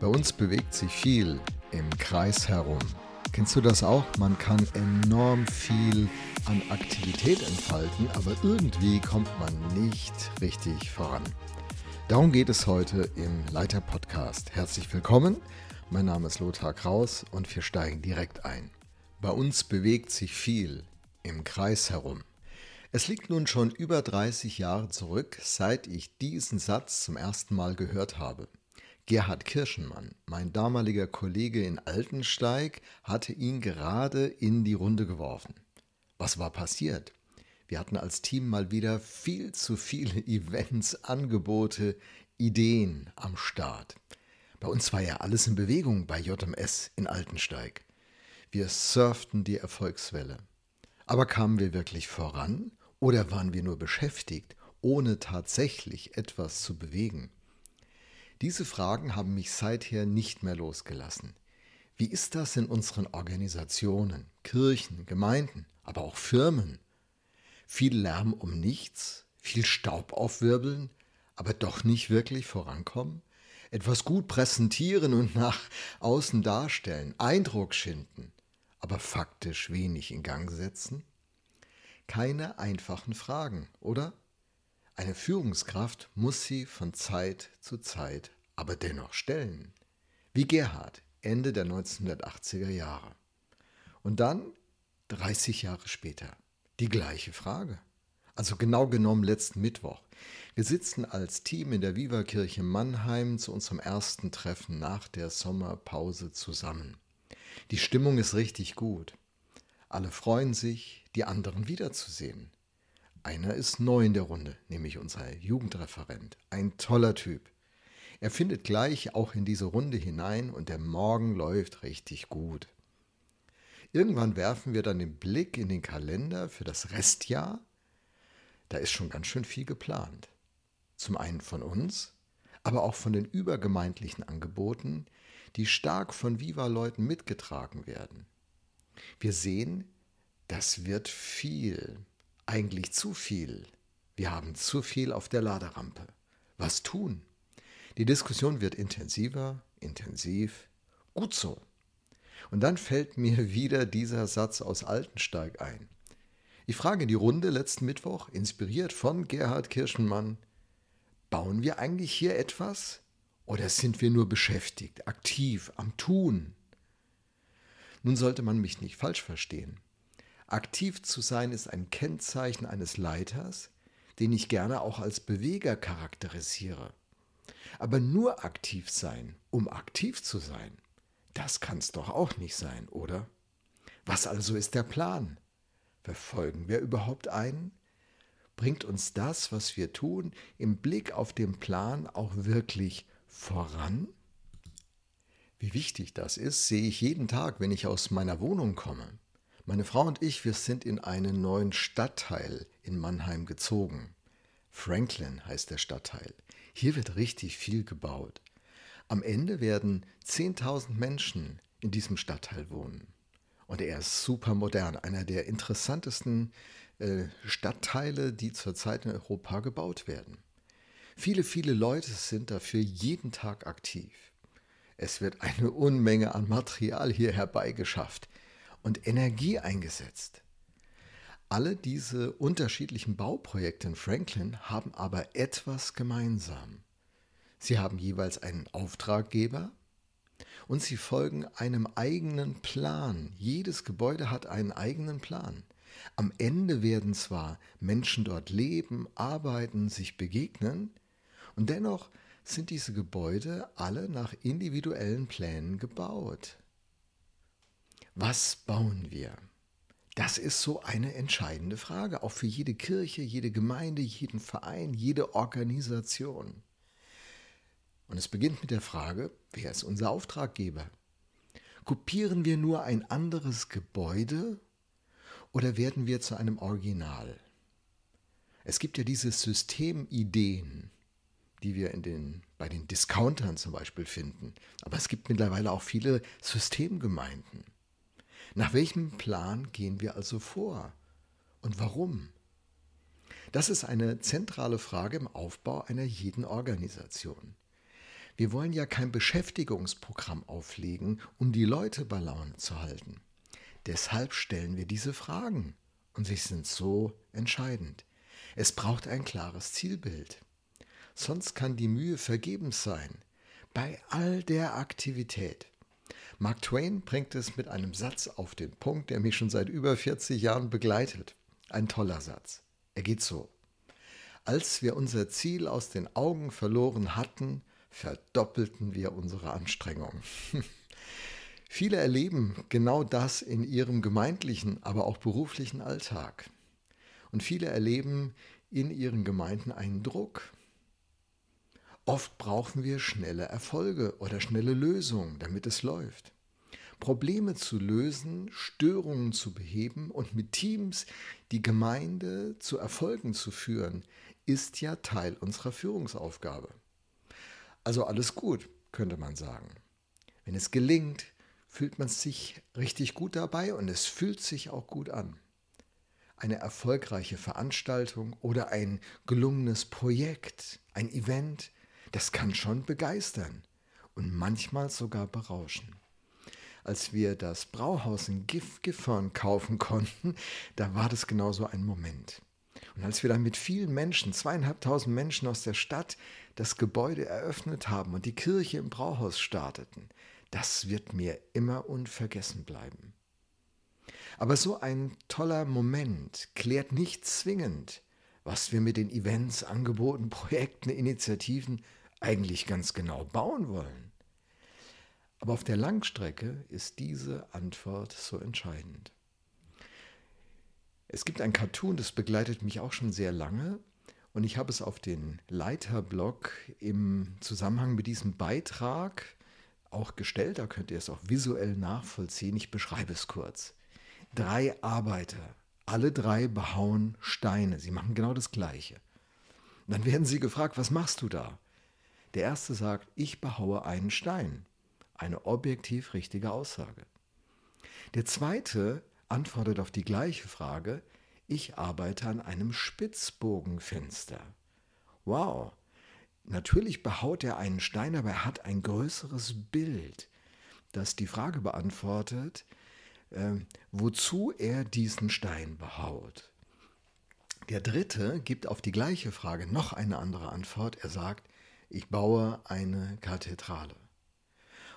Bei uns bewegt sich viel im Kreis herum. Kennst du das auch? Man kann enorm viel an Aktivität entfalten, aber irgendwie kommt man nicht richtig voran. Darum geht es heute im Leiter Podcast. Herzlich willkommen. Mein Name ist Lothar Kraus und wir steigen direkt ein. Bei uns bewegt sich viel im Kreis herum. Es liegt nun schon über 30 Jahre zurück, seit ich diesen Satz zum ersten Mal gehört habe. Gerhard Kirschenmann, mein damaliger Kollege in Altensteig, hatte ihn gerade in die Runde geworfen. Was war passiert? Wir hatten als Team mal wieder viel zu viele Events, Angebote, Ideen am Start. Bei uns war ja alles in Bewegung bei JMS in Altensteig. Wir surften die Erfolgswelle. Aber kamen wir wirklich voran oder waren wir nur beschäftigt, ohne tatsächlich etwas zu bewegen? Diese Fragen haben mich seither nicht mehr losgelassen. Wie ist das in unseren Organisationen, Kirchen, Gemeinden, aber auch Firmen? Viel Lärm um nichts, viel Staub aufwirbeln, aber doch nicht wirklich vorankommen? Etwas gut präsentieren und nach außen darstellen, Eindruck schinden, aber faktisch wenig in Gang setzen? Keine einfachen Fragen, oder? Eine Führungskraft muss sie von Zeit zu Zeit aber dennoch stellen. Wie Gerhard Ende der 1980er Jahre. Und dann, 30 Jahre später, die gleiche Frage. Also genau genommen letzten Mittwoch. Wir sitzen als Team in der Viva-Kirche Mannheim zu unserem ersten Treffen nach der Sommerpause zusammen. Die Stimmung ist richtig gut. Alle freuen sich, die anderen wiederzusehen. Einer ist neu in der Runde, nämlich unser Jugendreferent. Ein toller Typ. Er findet gleich auch in diese Runde hinein und der Morgen läuft richtig gut. Irgendwann werfen wir dann den Blick in den Kalender für das Restjahr. Da ist schon ganz schön viel geplant. Zum einen von uns, aber auch von den übergemeindlichen Angeboten, die stark von Viva-Leuten mitgetragen werden. Wir sehen, das wird viel eigentlich zu viel. Wir haben zu viel auf der Laderampe. Was tun? Die Diskussion wird intensiver, intensiv, gut so. Und dann fällt mir wieder dieser Satz aus Altensteig ein. Ich frage die Runde letzten Mittwoch, inspiriert von Gerhard Kirschenmann, bauen wir eigentlich hier etwas oder sind wir nur beschäftigt, aktiv, am Tun? Nun sollte man mich nicht falsch verstehen. Aktiv zu sein ist ein Kennzeichen eines Leiters, den ich gerne auch als Beweger charakterisiere. Aber nur aktiv sein, um aktiv zu sein, das kann es doch auch nicht sein, oder? Was also ist der Plan? Verfolgen wir überhaupt einen? Bringt uns das, was wir tun, im Blick auf den Plan auch wirklich voran? Wie wichtig das ist, sehe ich jeden Tag, wenn ich aus meiner Wohnung komme. Meine Frau und ich, wir sind in einen neuen Stadtteil in Mannheim gezogen. Franklin heißt der Stadtteil. Hier wird richtig viel gebaut. Am Ende werden 10.000 Menschen in diesem Stadtteil wohnen. Und er ist super modern, einer der interessantesten äh, Stadtteile, die zurzeit in Europa gebaut werden. Viele, viele Leute sind dafür jeden Tag aktiv. Es wird eine Unmenge an Material hier herbeigeschafft und Energie eingesetzt. Alle diese unterschiedlichen Bauprojekte in Franklin haben aber etwas gemeinsam. Sie haben jeweils einen Auftraggeber und sie folgen einem eigenen Plan. Jedes Gebäude hat einen eigenen Plan. Am Ende werden zwar Menschen dort leben, arbeiten, sich begegnen, und dennoch sind diese Gebäude alle nach individuellen Plänen gebaut. Was bauen wir? Das ist so eine entscheidende Frage, auch für jede Kirche, jede Gemeinde, jeden Verein, jede Organisation. Und es beginnt mit der Frage, wer ist unser Auftraggeber? Kopieren wir nur ein anderes Gebäude oder werden wir zu einem Original? Es gibt ja diese Systemideen, die wir in den, bei den Discountern zum Beispiel finden. Aber es gibt mittlerweile auch viele Systemgemeinden. Nach welchem Plan gehen wir also vor? Und warum? Das ist eine zentrale Frage im Aufbau einer jeden Organisation. Wir wollen ja kein Beschäftigungsprogramm auflegen, um die Leute bei Laune zu halten. Deshalb stellen wir diese Fragen und sie sind so entscheidend. Es braucht ein klares Zielbild. Sonst kann die Mühe vergebens sein. Bei all der Aktivität. Mark Twain bringt es mit einem Satz auf den Punkt, der mich schon seit über 40 Jahren begleitet. Ein toller Satz. Er geht so. Als wir unser Ziel aus den Augen verloren hatten, verdoppelten wir unsere Anstrengungen. Viele erleben genau das in ihrem gemeindlichen, aber auch beruflichen Alltag. Und viele erleben in ihren Gemeinden einen Druck. Oft brauchen wir schnelle Erfolge oder schnelle Lösungen, damit es läuft. Probleme zu lösen, Störungen zu beheben und mit Teams die Gemeinde zu Erfolgen zu führen, ist ja Teil unserer Führungsaufgabe. Also alles gut, könnte man sagen. Wenn es gelingt, fühlt man sich richtig gut dabei und es fühlt sich auch gut an. Eine erfolgreiche Veranstaltung oder ein gelungenes Projekt, ein Event, das kann schon begeistern und manchmal sogar berauschen. Als wir das Brauhaus in Gif kaufen konnten, da war das genauso ein Moment. Und als wir dann mit vielen Menschen, zweieinhalbtausend Menschen aus der Stadt, das Gebäude eröffnet haben und die Kirche im Brauhaus starteten, das wird mir immer unvergessen bleiben. Aber so ein toller Moment klärt nicht zwingend, was wir mit den Events, Angeboten, Projekten, Initiativen eigentlich ganz genau bauen wollen. Aber auf der Langstrecke ist diese Antwort so entscheidend. Es gibt ein Cartoon, das begleitet mich auch schon sehr lange und ich habe es auf den Leiterblog im Zusammenhang mit diesem Beitrag auch gestellt. Da könnt ihr es auch visuell nachvollziehen. Ich beschreibe es kurz. Drei Arbeiter, alle drei behauen Steine. Sie machen genau das Gleiche. Dann werden sie gefragt, was machst du da? Der erste sagt, ich behaue einen Stein. Eine objektiv richtige Aussage. Der zweite antwortet auf die gleiche Frage, ich arbeite an einem Spitzbogenfenster. Wow, Natürlich behaut er einen Stein, aber er hat ein größeres Bild, das die Frage beantwortet, äh, wozu er diesen Stein behaut. Der dritte gibt auf die gleiche Frage noch eine andere Antwort. Er sagt, ich baue eine Kathedrale.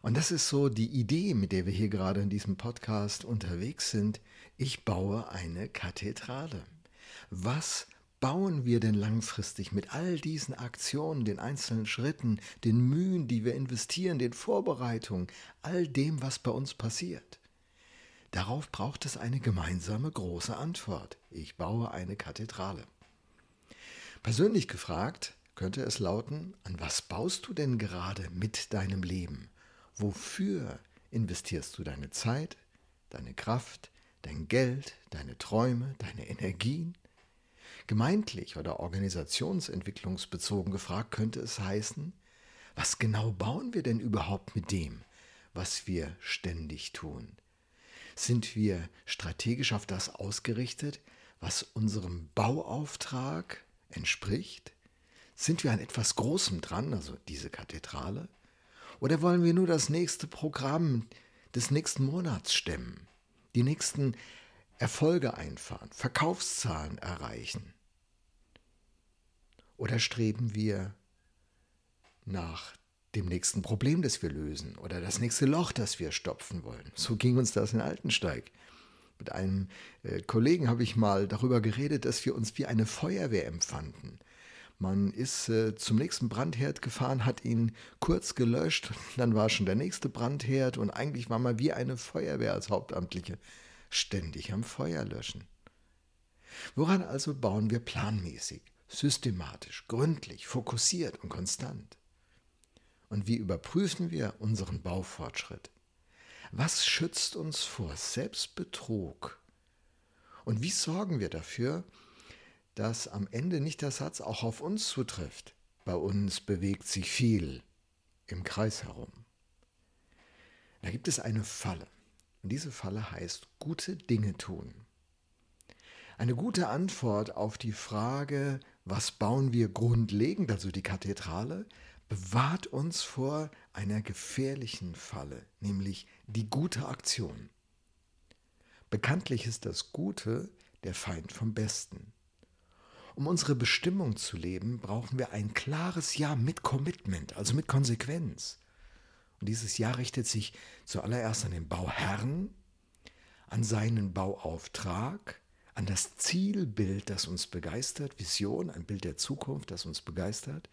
Und das ist so die Idee, mit der wir hier gerade in diesem Podcast unterwegs sind. Ich baue eine Kathedrale. Was bauen wir denn langfristig mit all diesen Aktionen, den einzelnen Schritten, den Mühen, die wir investieren, den Vorbereitungen, all dem, was bei uns passiert? Darauf braucht es eine gemeinsame große Antwort. Ich baue eine Kathedrale. Persönlich gefragt könnte es lauten, an was baust du denn gerade mit deinem Leben? Wofür investierst du deine Zeit, deine Kraft, dein Geld, deine Träume, deine Energien? Gemeintlich oder organisationsentwicklungsbezogen gefragt könnte es heißen, was genau bauen wir denn überhaupt mit dem, was wir ständig tun? Sind wir strategisch auf das ausgerichtet, was unserem Bauauftrag entspricht? Sind wir an etwas Großem dran, also diese Kathedrale? Oder wollen wir nur das nächste Programm des nächsten Monats stemmen, die nächsten Erfolge einfahren, Verkaufszahlen erreichen? Oder streben wir nach dem nächsten Problem, das wir lösen oder das nächste Loch, das wir stopfen wollen? So ging uns das in Altensteig. Mit einem äh, Kollegen habe ich mal darüber geredet, dass wir uns wie eine Feuerwehr empfanden. Man ist äh, zum nächsten Brandherd gefahren, hat ihn kurz gelöscht, dann war schon der nächste Brandherd und eigentlich war man wie eine Feuerwehr als Hauptamtliche ständig am Feuer löschen. Woran also bauen wir planmäßig? systematisch, gründlich, fokussiert und konstant. Und wie überprüfen wir unseren Baufortschritt? Was schützt uns vor Selbstbetrug? Und wie sorgen wir dafür, dass am Ende nicht der Satz auch auf uns zutrifft? Bei uns bewegt sich viel im Kreis herum. Da gibt es eine Falle. Und diese Falle heißt gute Dinge tun. Eine gute Antwort auf die Frage, was bauen wir grundlegend, also die Kathedrale, bewahrt uns vor einer gefährlichen Falle, nämlich die gute Aktion. Bekanntlich ist das Gute der Feind vom Besten. Um unsere Bestimmung zu leben, brauchen wir ein klares Ja mit Commitment, also mit Konsequenz. Und dieses Ja richtet sich zuallererst an den Bauherrn, an seinen Bauauftrag, an das Zielbild, das uns begeistert, Vision, ein Bild der Zukunft, das uns begeistert,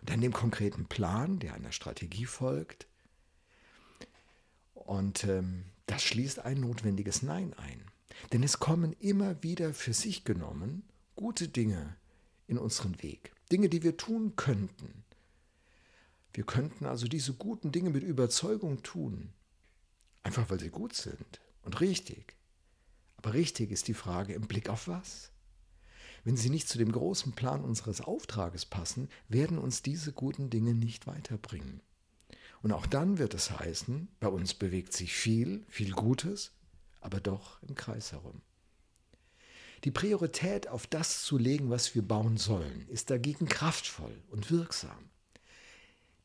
und an dem konkreten Plan, der einer Strategie folgt. Und ähm, das schließt ein notwendiges Nein ein. Denn es kommen immer wieder für sich genommen gute Dinge in unseren Weg. Dinge, die wir tun könnten. Wir könnten also diese guten Dinge mit Überzeugung tun. Einfach weil sie gut sind und richtig. Aber richtig ist die Frage im Blick auf was? Wenn sie nicht zu dem großen Plan unseres Auftrages passen, werden uns diese guten Dinge nicht weiterbringen. Und auch dann wird es heißen, bei uns bewegt sich viel, viel Gutes, aber doch im Kreis herum. Die Priorität auf das zu legen, was wir bauen sollen, ist dagegen kraftvoll und wirksam.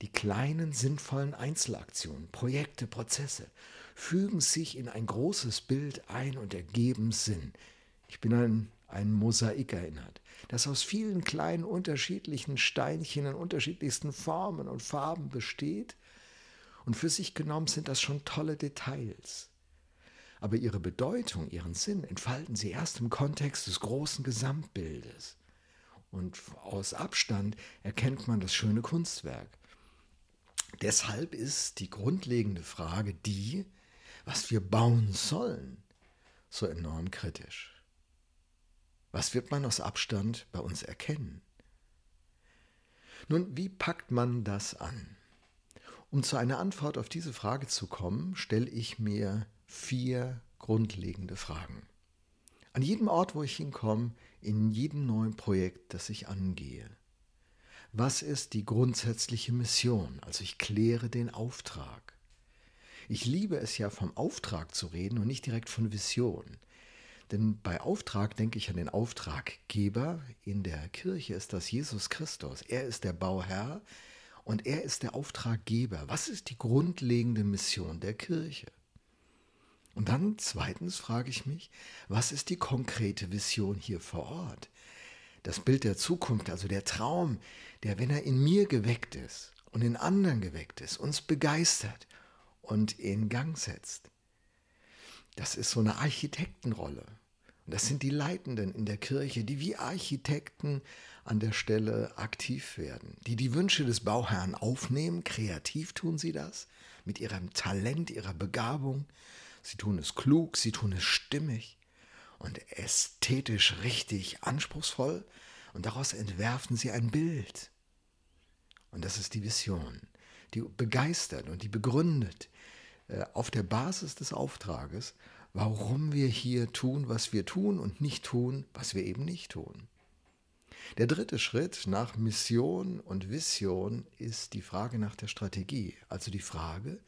Die kleinen, sinnvollen Einzelaktionen, Projekte, Prozesse fügen sich in ein großes Bild ein und ergeben Sinn. Ich bin an ein Mosaik erinnert, das aus vielen kleinen unterschiedlichen Steinchen in unterschiedlichsten Formen und Farben besteht. Und für sich genommen sind das schon tolle Details. Aber ihre Bedeutung, ihren Sinn entfalten sie erst im Kontext des großen Gesamtbildes. Und aus Abstand erkennt man das schöne Kunstwerk. Deshalb ist die grundlegende Frage die, was wir bauen sollen, so enorm kritisch. Was wird man aus Abstand bei uns erkennen? Nun, wie packt man das an? Um zu einer Antwort auf diese Frage zu kommen, stelle ich mir vier grundlegende Fragen. An jedem Ort, wo ich hinkomme, in jedem neuen Projekt, das ich angehe. Was ist die grundsätzliche Mission? Also ich kläre den Auftrag. Ich liebe es ja vom Auftrag zu reden und nicht direkt von Vision. Denn bei Auftrag denke ich an den Auftraggeber. In der Kirche ist das Jesus Christus. Er ist der Bauherr und er ist der Auftraggeber. Was ist die grundlegende Mission der Kirche? Und dann zweitens frage ich mich, was ist die konkrete Vision hier vor Ort? Das Bild der Zukunft, also der Traum, der, wenn er in mir geweckt ist und in anderen geweckt ist, uns begeistert und in Gang setzt. Das ist so eine Architektenrolle. Und das sind die Leitenden in der Kirche, die wie Architekten an der Stelle aktiv werden, die die Wünsche des Bauherrn aufnehmen. Kreativ tun sie das, mit ihrem Talent, ihrer Begabung. Sie tun es klug, sie tun es stimmig und ästhetisch richtig anspruchsvoll. Und daraus entwerfen sie ein Bild. Und das ist die Vision, die begeistert und die begründet, äh, auf der Basis des Auftrages, warum wir hier tun, was wir tun und nicht tun, was wir eben nicht tun. Der dritte Schritt nach Mission und Vision ist die Frage nach der Strategie, also die Frage,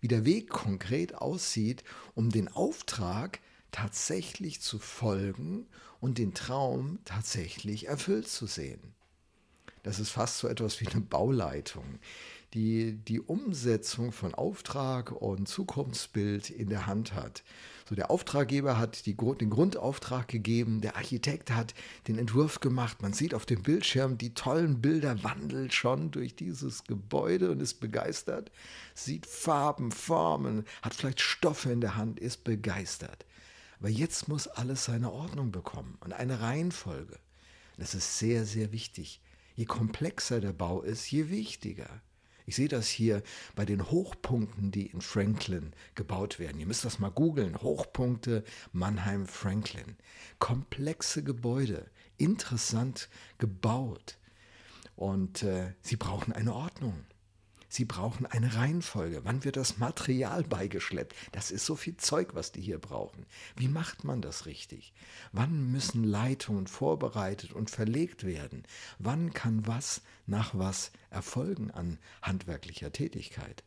wie der Weg konkret aussieht, um den Auftrag tatsächlich zu folgen und den Traum tatsächlich erfüllt zu sehen. Das ist fast so etwas wie eine Bauleitung die die Umsetzung von Auftrag und Zukunftsbild in der Hand hat. So der Auftraggeber hat die, den Grundauftrag gegeben, der Architekt hat den Entwurf gemacht. Man sieht auf dem Bildschirm die tollen Bilder, wandelt schon durch dieses Gebäude und ist begeistert, sieht Farben, Formen, hat vielleicht Stoffe in der Hand, ist begeistert. Aber jetzt muss alles seine Ordnung bekommen und eine Reihenfolge. Das ist sehr, sehr wichtig. Je komplexer der Bau ist, je wichtiger. Ich sehe das hier bei den Hochpunkten, die in Franklin gebaut werden. Ihr müsst das mal googeln. Hochpunkte Mannheim-Franklin. Komplexe Gebäude, interessant gebaut. Und äh, sie brauchen eine Ordnung. Sie brauchen eine Reihenfolge. Wann wird das Material beigeschleppt? Das ist so viel Zeug, was die hier brauchen. Wie macht man das richtig? Wann müssen Leitungen vorbereitet und verlegt werden? Wann kann was nach was erfolgen an handwerklicher Tätigkeit?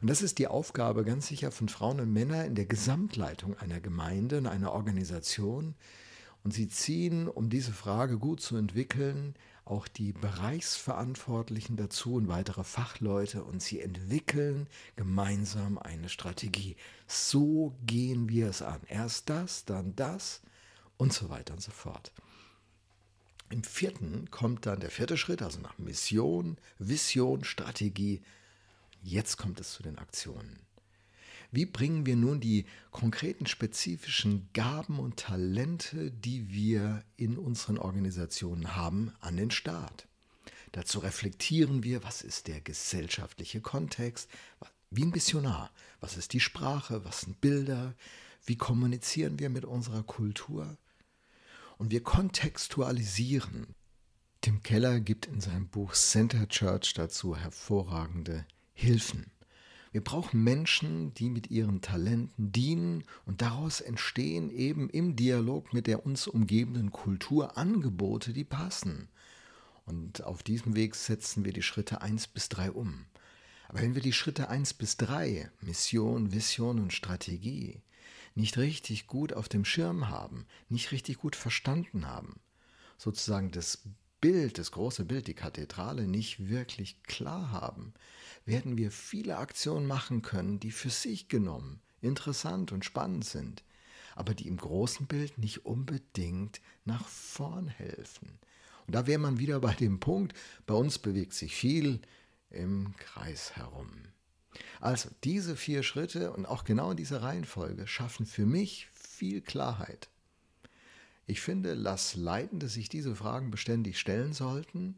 Und das ist die Aufgabe ganz sicher von Frauen und Männern in der Gesamtleitung einer Gemeinde, in einer Organisation. Und sie ziehen, um diese Frage gut zu entwickeln, auch die Bereichsverantwortlichen dazu und weitere Fachleute und sie entwickeln gemeinsam eine Strategie. So gehen wir es an. Erst das, dann das und so weiter und so fort. Im vierten kommt dann der vierte Schritt, also nach Mission, Vision, Strategie. Jetzt kommt es zu den Aktionen. Wie bringen wir nun die konkreten spezifischen Gaben und Talente, die wir in unseren Organisationen haben, an den Start? Dazu reflektieren wir, was ist der gesellschaftliche Kontext, wie ein Missionar, was ist die Sprache, was sind Bilder, wie kommunizieren wir mit unserer Kultur? Und wir kontextualisieren. Tim Keller gibt in seinem Buch Center Church dazu hervorragende Hilfen. Wir brauchen Menschen, die mit ihren Talenten dienen und daraus entstehen eben im Dialog mit der uns umgebenden Kultur Angebote, die passen. Und auf diesem Weg setzen wir die Schritte 1 bis 3 um. Aber wenn wir die Schritte 1 bis 3, Mission, Vision und Strategie, nicht richtig gut auf dem Schirm haben, nicht richtig gut verstanden haben, sozusagen das Bild, das große Bild, die Kathedrale nicht wirklich klar haben, werden wir viele Aktionen machen können, die für sich genommen interessant und spannend sind, aber die im großen Bild nicht unbedingt nach vorn helfen. Und da wäre man wieder bei dem Punkt, bei uns bewegt sich viel im Kreis herum. Also diese vier Schritte und auch genau diese Reihenfolge schaffen für mich viel Klarheit. Ich finde, dass Leitende sich diese Fragen beständig stellen sollten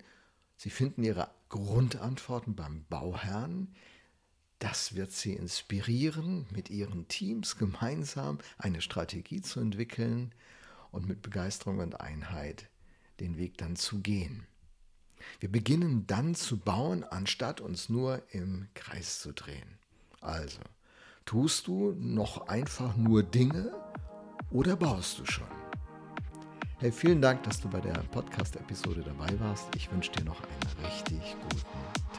Sie finden ihre Grundantworten beim Bauherrn. Das wird sie inspirieren, mit ihren Teams gemeinsam eine Strategie zu entwickeln und mit Begeisterung und Einheit den Weg dann zu gehen. Wir beginnen dann zu bauen, anstatt uns nur im Kreis zu drehen. Also, tust du noch einfach nur Dinge oder baust du schon? Hey, vielen Dank, dass du bei der Podcast-Episode dabei warst. Ich wünsche dir noch einen richtig guten